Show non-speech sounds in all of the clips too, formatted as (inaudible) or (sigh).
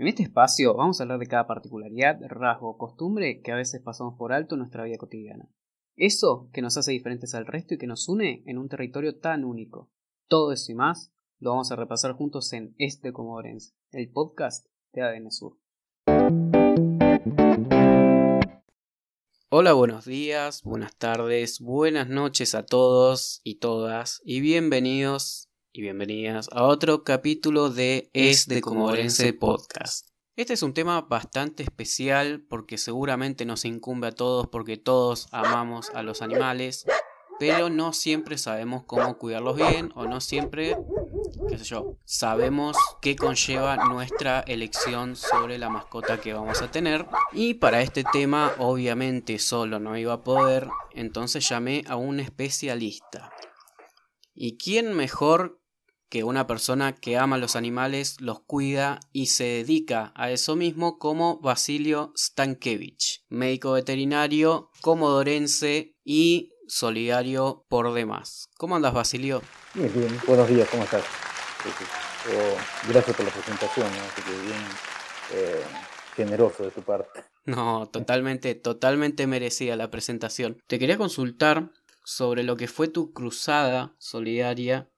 En este espacio vamos a hablar de cada particularidad, rasgo o costumbre que a veces pasamos por alto en nuestra vida cotidiana. Eso que nos hace diferentes al resto y que nos une en un territorio tan único. Todo eso y más lo vamos a repasar juntos en Este Comodorense, el podcast de ADN Sur. Hola, buenos días, buenas tardes, buenas noches a todos y todas y bienvenidos y bienvenidas a otro capítulo de Es de Comorense Podcast. Este es un tema bastante especial porque seguramente nos incumbe a todos porque todos amamos a los animales, pero no siempre sabemos cómo cuidarlos bien o no siempre, qué sé yo, sabemos qué conlleva nuestra elección sobre la mascota que vamos a tener. Y para este tema obviamente solo no iba a poder, entonces llamé a un especialista. ¿Y quién mejor que una persona que ama los animales, los cuida y se dedica a eso mismo como Basilio Stankevich, médico veterinario, comodorense y solidario por demás. ¿Cómo andas, Basilio? Bien, bien. Buenos días, ¿cómo estás? gracias por la presentación, bien eh, generoso de tu parte. No, totalmente, totalmente merecida la presentación. Te quería consultar sobre lo que fue tu cruzada solidaria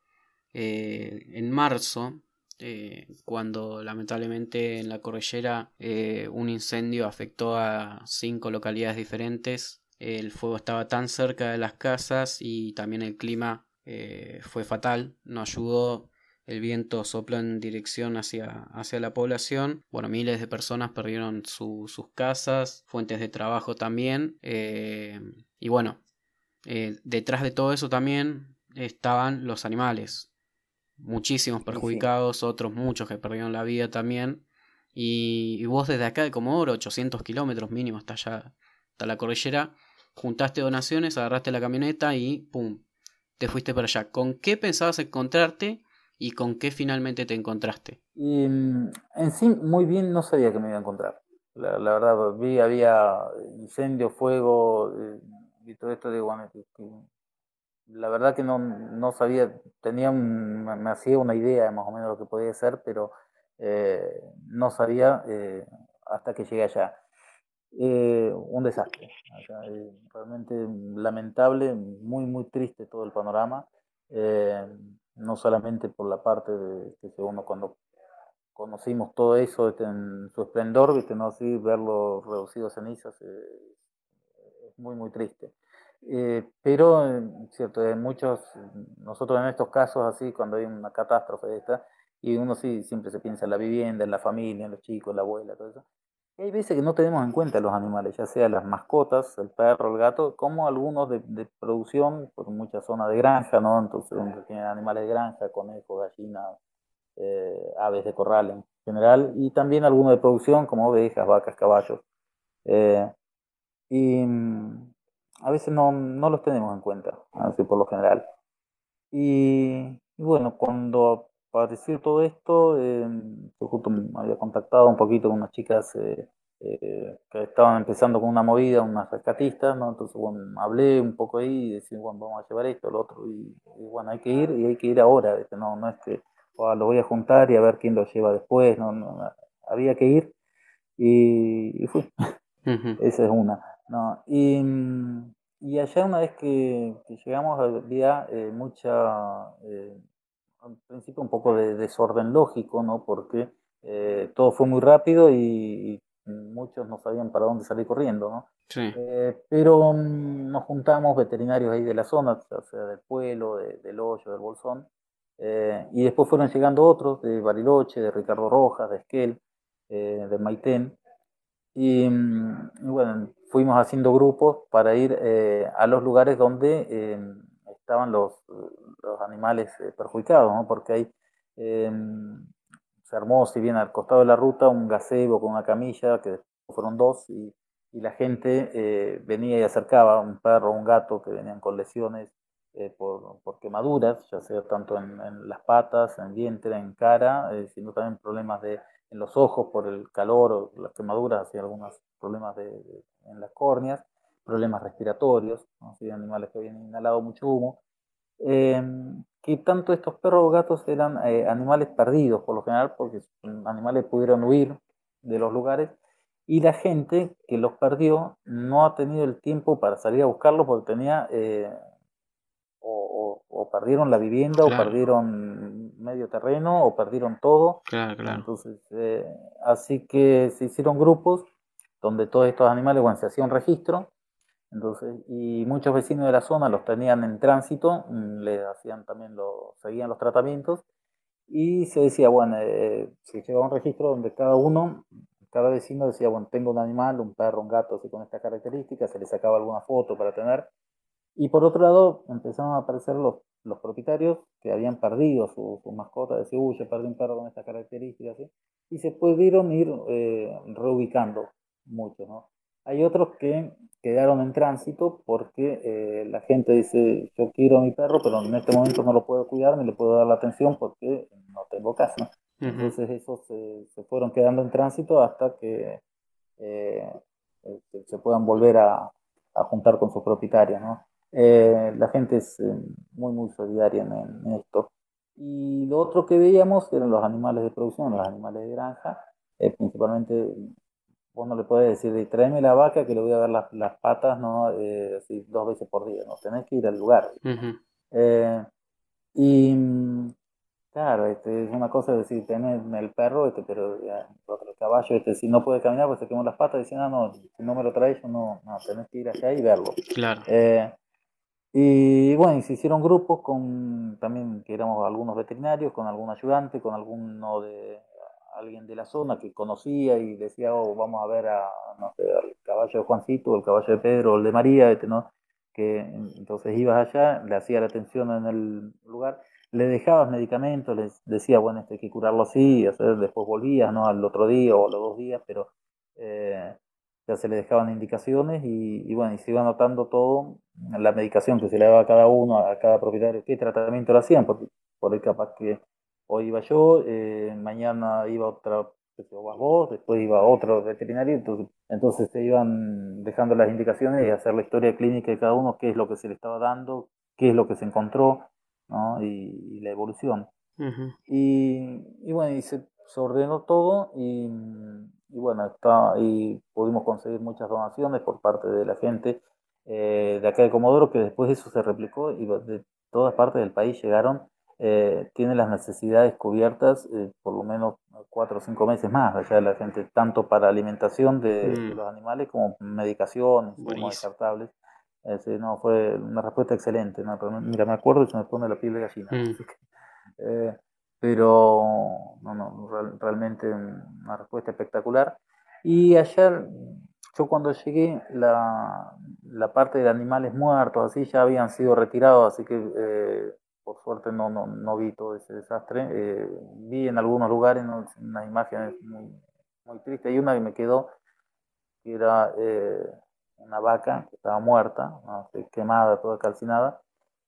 eh, en marzo, eh, cuando lamentablemente en la cordillera eh, un incendio afectó a cinco localidades diferentes. El fuego estaba tan cerca de las casas y también el clima fue fatal, no ayudó. El viento sopló en dirección hacia, hacia la población. Bueno, miles de personas perdieron sus casas, fuentes de trabajo también. y bueno, detrás de todo eso también estaban los animales muchísimos perjudicados, otros muchos que perdieron la vida también. Y, vos desde acá de Comodoro, 800 kilómetros mínimo hasta allá, hasta la cordillera, juntaste donaciones, agarraste la camioneta y ¡pum! Te fuiste para allá. ¿Con qué pensabas encontrarte y con qué finalmente te encontraste? Y, mm, en sí, muy bien no sabía que me iba a encontrar. La, verdad, vi, había incendio, fuego, eh, y todo esto de bueno, la verdad que no, no sabía, tenía me hacía una idea más o menos de lo que podía ser, pero eh, no sabía eh, hasta que llegué allá. Eh, un desastre, realmente lamentable, muy, muy triste todo el panorama, no solamente por la parte de que uno cuando conocimos todo eso este, en su esplendor, ¿viste? ¿no? Así, verlo reducido a cenizas es muy, muy triste. Eh, pero, cierto, en muchos, nosotros en estos casos así, cuando hay una catástrofe de esta, y uno sí siempre se piensa en la vivienda, en la familia, en los chicos, en la abuela, todo eso. Y hay veces que no tenemos en cuenta los animales, ya sea las mascotas, el perro, el gato, como algunos de, producción, por muchas zonas de granja, ¿no? Entonces uno tiene animales de granja, conejos, gallinas, eh, aves de corral en general, y también algunos de producción, como ovejas, vacas, caballos. Eh, y a veces no, no los tenemos en cuenta, así por lo general. Y, bueno, cuando apareció todo esto, eh, yo justo me había contactado un poquito con unas chicas eh, eh, que estaban empezando con una movida, unas rescatistas, ¿no? Entonces, bueno, hablé un poco ahí y decía, bueno, vamos a llevar esto, lo otro, y, bueno, hay que ir y hay que ir ahora, no, no es que lo voy a juntar y a ver quién lo lleva después, no, no había que ir y, y fui. Esa es una. No, y, y allá una vez que, llegamos había eh, mucha, eh, al principio un poco de desorden lógico, ¿no? Porque eh, todo fue muy rápido y, muchos no sabían para dónde salir corriendo, ¿no? Sí. pero mm, nos juntamos veterinarios ahí de la zona, o sea, del pueblo, del hoyo, del bolsón, y después fueron llegando otros de Bariloche, de Ricardo Rojas, de Esquel, de Maitén, Mm, y, bueno, fuimos haciendo grupos para ir eh, a los lugares donde eh, estaban los, los animales eh, perjudicados, ¿no? porque ahí se armó, si bien al costado de la ruta, un gazebo con una camilla, que fueron dos, y, y la gente venía y acercaba un perro un gato que venían con lesiones por, por, quemaduras, ya sea tanto en, las patas, en vientre, en cara, sino también problemas de en los ojos por el calor o las quemaduras, y algunos problemas de, en las córneas, problemas respiratorios, ¿no? animales que habían inhalado mucho humo. Em, que tanto estos perros o gatos eran eh, animales perdidos por lo general, porque animales pudieron huir de los lugares y la gente que los perdió no ha tenido el tiempo para salir a buscarlos porque tenía eh, o, perdieron la vivienda o perdieron medio terreno o perdieron todo. Claro, claro. Entonces, eh, así que se hicieron grupos donde todos estos animales, bueno, se hacía un registro. Entonces, y muchos vecinos de la zona los tenían en tránsito, mm, le hacían también los, seguían los tratamientos y se decía, bueno, eh, se llevaba un registro donde cada uno cada vecino decía, bueno, tengo un animal, un perro, un gato, así con estas características, se le sacaba alguna foto para tener. Y por otro lado, empezaron a aparecer los, los propietarios que habían perdido su, su mascota, decía, uy, yo perdí un perro con estas características, y se pudieron ir eh, reubicando muchos, ¿no? Hay otros que quedaron en tránsito porque eh, la gente dice, yo quiero a mi perro, pero en este momento no lo puedo cuidar ni le puedo dar la atención porque no tengo casa. Entonces esos se, fueron quedando en tránsito hasta que eh, este, se puedan volver a, juntar con sus propietarios. ¿no? Eh, la gente es eh, muy, muy solidaria en, esto. Y lo otro que veíamos eran los animales de producción, los animales de granja, principalmente vos no le puedes decir, tráeme la vaca que le voy a dar las, las patas ¿no? así, dos veces por día, no tenés que ir al lugar. y Claro, este, es una cosa decir, tener el perro, este, pero el caballo, este, si no puede caminar, pues se quemó las patas, dicen, ah, no, si no me lo traes, yo no, no, tenés que ir allá y verlo. Claro. Y bueno, y se hicieron grupos con, también que éramos algunos veterinarios, con algún ayudante, con alguno de, alguien de la zona que conocía y decía, oh, vamos a ver a, no sé, al caballo de Juancito, el caballo de Pedro, el de María, este, ¿no? Que entonces ibas allá, le hacía la atención en el lugar le dejabas medicamentos, les decía, bueno, este hay que curarlo así, hacer, después volvías, ¿no? Al otro día o a los dos días, pero eh, ya se le dejaban indicaciones y, bueno, y se iba anotando todo, la medicación que se le daba a cada uno, a cada propietario, qué tratamiento lo hacían, porque por ahí capaz que hoy iba yo, eh, mañana iba otra, vas vos, después iba otro veterinario, entonces, entonces se iban dejando las indicaciones y hacer la historia clínica de cada uno, qué es lo que se le estaba dando, qué es lo que se encontró, y, la evolución. y, bueno, y se, ordenó todo y, bueno, está, y pudimos conseguir muchas donaciones por parte de la gente eh, de acá de Comodoro, que después de eso se replicó y de todas partes del país llegaron. Eh, tiene las necesidades cubiertas eh, por lo menos cuatro o cinco meses más allá de la gente, tanto para alimentación de, mm. los animales como medicación, como descartables. Ese, no, fue una respuesta excelente. ¿no? Mira, me acuerdo y se me pone la piel de gallina. Mm. Eh, pero no, no, realmente una respuesta espectacular. Y ayer, yo cuando llegué, la, la parte de animales muertos, así, ya habían sido retirados, así que eh, por suerte no, no, no, vi todo ese desastre. Eh, vi en algunos lugares unas imágenes muy, muy tristes. Hay una que me quedó, que era una vaca que estaba muerta, quemada, toda calcinada,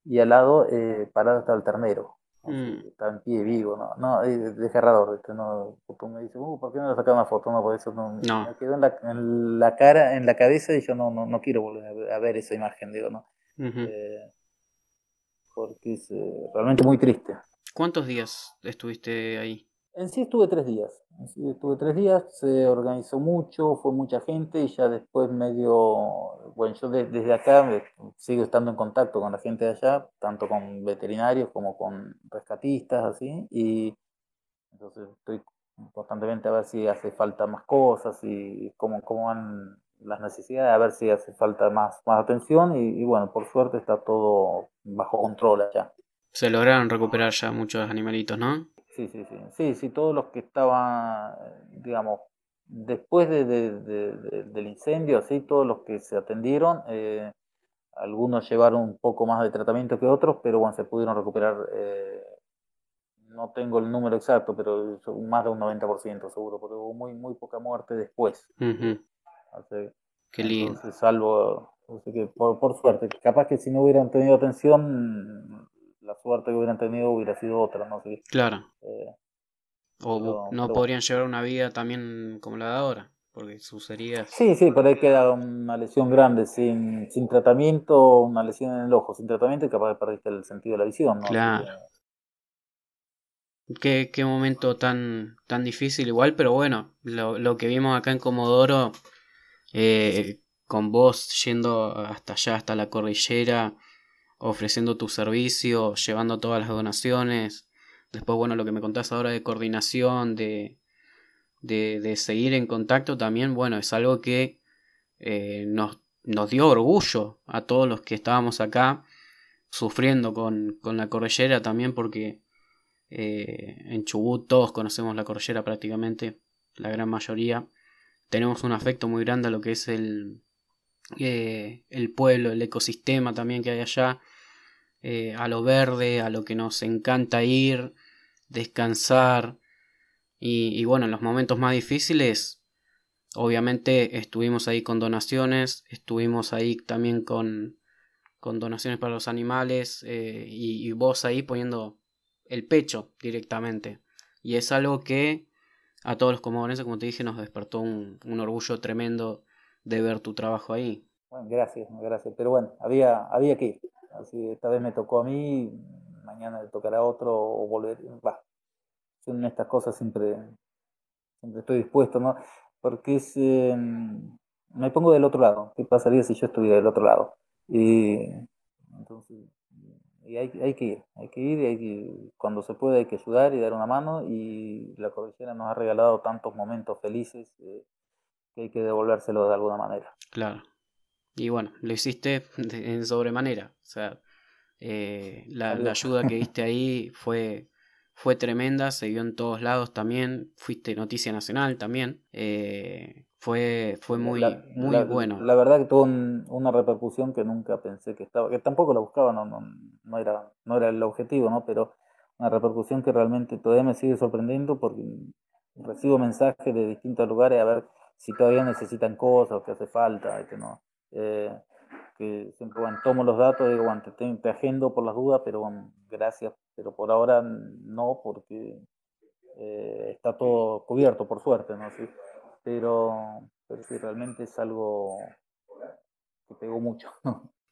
y al lado eh, parado estaba el ternero, mm. estaba en pie vivo, no, no es desgarrador, este, no, me dices, uh, ¿por qué no le sacas una foto? No, por eso no, me quedó en la, en la, cara, en la cabeza y yo no, no, no quiero volver a ver esa imagen, digo, ¿no? Eh, porque es eh, realmente muy triste. ¿Cuántos días estuviste ahí? En sí estuve tres días. Estuve tres días, se organizó mucho, fue mucha gente y ya después medio, bueno, yo desde acá sigo estando en contacto con la gente de allá, tanto con veterinarios como con rescatistas, así, y entonces estoy constantemente a ver si hace falta más cosas y cómo, cómo van las necesidades, a ver si hace falta más, más atención y bueno, por suerte está todo bajo control allá. Se lograron recuperar ya muchos animalitos, ¿no? Sí, sí, sí. Sí, sí, todos los que estaban, digamos, después de, del incendio, sí, todos los que se atendieron, eh, algunos llevaron un poco más de tratamiento que otros, pero bueno, se pudieron recuperar, eh, no tengo el número exacto, pero más de un 90% seguro, porque hubo muy, muy poca muerte después. Qué lindo. salvo, que por, por suerte, capaz que si no hubieran tenido atención, la suerte que hubieran tenido hubiera sido otra, ¿no? sé claro. Eh, o no podrían llevar una vida también como la de ahora, porque sus heridas... Sí, sí, por ahí queda una lesión grande, sin, sin tratamiento, una lesión en el ojo, sin tratamiento y capaz de perdiste el sentido de la visión, ¿no? Claro. Qué, qué momento tan, tan difícil igual, pero bueno, lo, lo que vimos acá en Comodoro, eh, con vos yendo hasta allá, hasta la cordillera, ofreciendo tu servicio, llevando todas las donaciones. Después, bueno, lo que me contás ahora de coordinación, de, de, seguir en contacto también, bueno, es algo que eh, nos, nos dio orgullo a todos los que estábamos acá sufriendo con, con la cordillera también porque eh, en Chubut todos conocemos la cordillera prácticamente, la gran mayoría. Tenemos un afecto muy grande a lo que es el, eh, el pueblo, el ecosistema también que hay allá, a lo verde, a lo que nos encanta ir, descansar. Y, y bueno, en los momentos más difíciles Obviamente estuvimos ahí con donaciones, estuvimos ahí también con, con donaciones para los animales eh, y, vos ahí poniendo el pecho directamente. Y es algo que a todos los comodorenses, como te dije, nos despertó un, orgullo tremendo de ver tu trabajo ahí. Bueno, gracias, gracias. Pero bueno, había, había que. Así, esta vez me tocó a mí, mañana le tocará a otro o volver. Va, son estas cosas siempre, siempre estoy dispuesto, ¿no? porque em, me pongo del otro lado. ¿Qué pasaría si yo estuviera del otro lado? Y entonces y hay, hay, que ir, hay que ir, y cuando se puede hay que ayudar y dar una mano y la cordillera nos ha regalado tantos momentos felices eh, que hay que devolvérselo de alguna manera. Claro. Y bueno, lo hiciste (laughs) en sobremanera. O sea, eh, la, la, ayuda que diste (laughs) ahí fue fue tremenda, se vio en todos lados también, fuiste noticia nacional también, eh, fue, fue muy, muy bueno. La verdad que tuvo una repercusión que nunca pensé que estaba, que tampoco la buscaba, no, no, no, era, no era el objetivo, ¿no? pero una repercusión que realmente todavía me sigue sorprendiendo porque recibo mensajes de distintos lugares a ver si todavía necesitan cosas o que hace falta, que no. Eh, que siempre, bueno, tomo los datos, digo, bueno, te, agendo por las dudas, pero bueno, gracias, pero por ahora no, porque eh, está todo cubierto, por suerte, ¿no? Sí, pero, pero sí, realmente es algo que pegó mucho.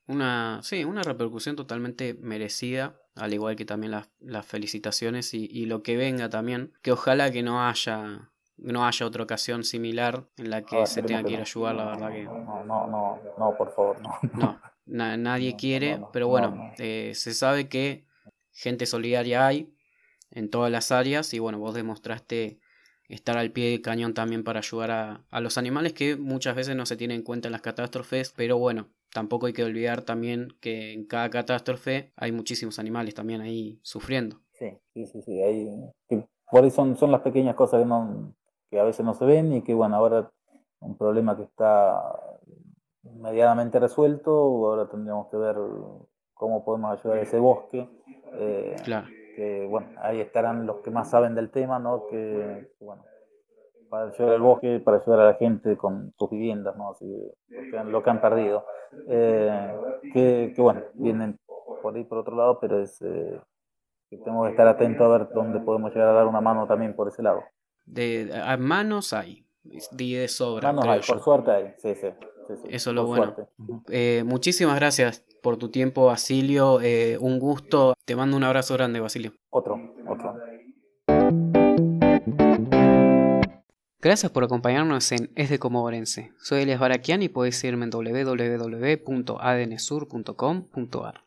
Una, sí, una repercusión totalmente merecida, al igual que también las, las felicitaciones y, y lo que venga también, que ojalá que no haya no haya otra ocasión similar en la que se tenga que ir a ayudar, la verdad que... No, no, no, no, por favor, no. (laughs) No, nadie quiere, pero bueno, eh, se sabe que gente solidaria hay en todas las áreas y bueno, vos demostraste estar al pie del cañón también para ayudar a, a los animales que muchas veces no se tienen en cuenta en las catástrofes, pero bueno, tampoco hay que olvidar también que en cada catástrofe hay muchísimos animales también ahí sufriendo. Sí, sí, sí, sí. Hay, por eso son, son las pequeñas cosas que no, que a veces no se ven y que bueno, ahora un problema que está medianamente resuelto, ahora tendríamos que ver cómo podemos ayudar a ese bosque. Eh, claro. Que bueno, ahí estarán los que más saben del tema, ¿no? Que, bueno, para ayudar al bosque, para ayudar a la gente con sus viviendas, ¿no? Así, lo, que han, lo que han perdido. Eh, que, que, bueno, vienen por ahí por otro lado, pero es eh, que tenemos que estar atentos a ver dónde podemos llegar a dar una mano también por ese lado. De, a manos hay, de sobra. Manos hay, por suerte hay, sí, sí. Eso es lo bueno. Eh, muchísimas gracias por tu tiempo, Basilio. Eh, un gusto. Te mando un abrazo grande, Basilio. Otro, otro. Gracias por acompañarnos en Es de Comodorense. Soy Elias Baraquian y podéis seguirme en www.adnsur.com.ar.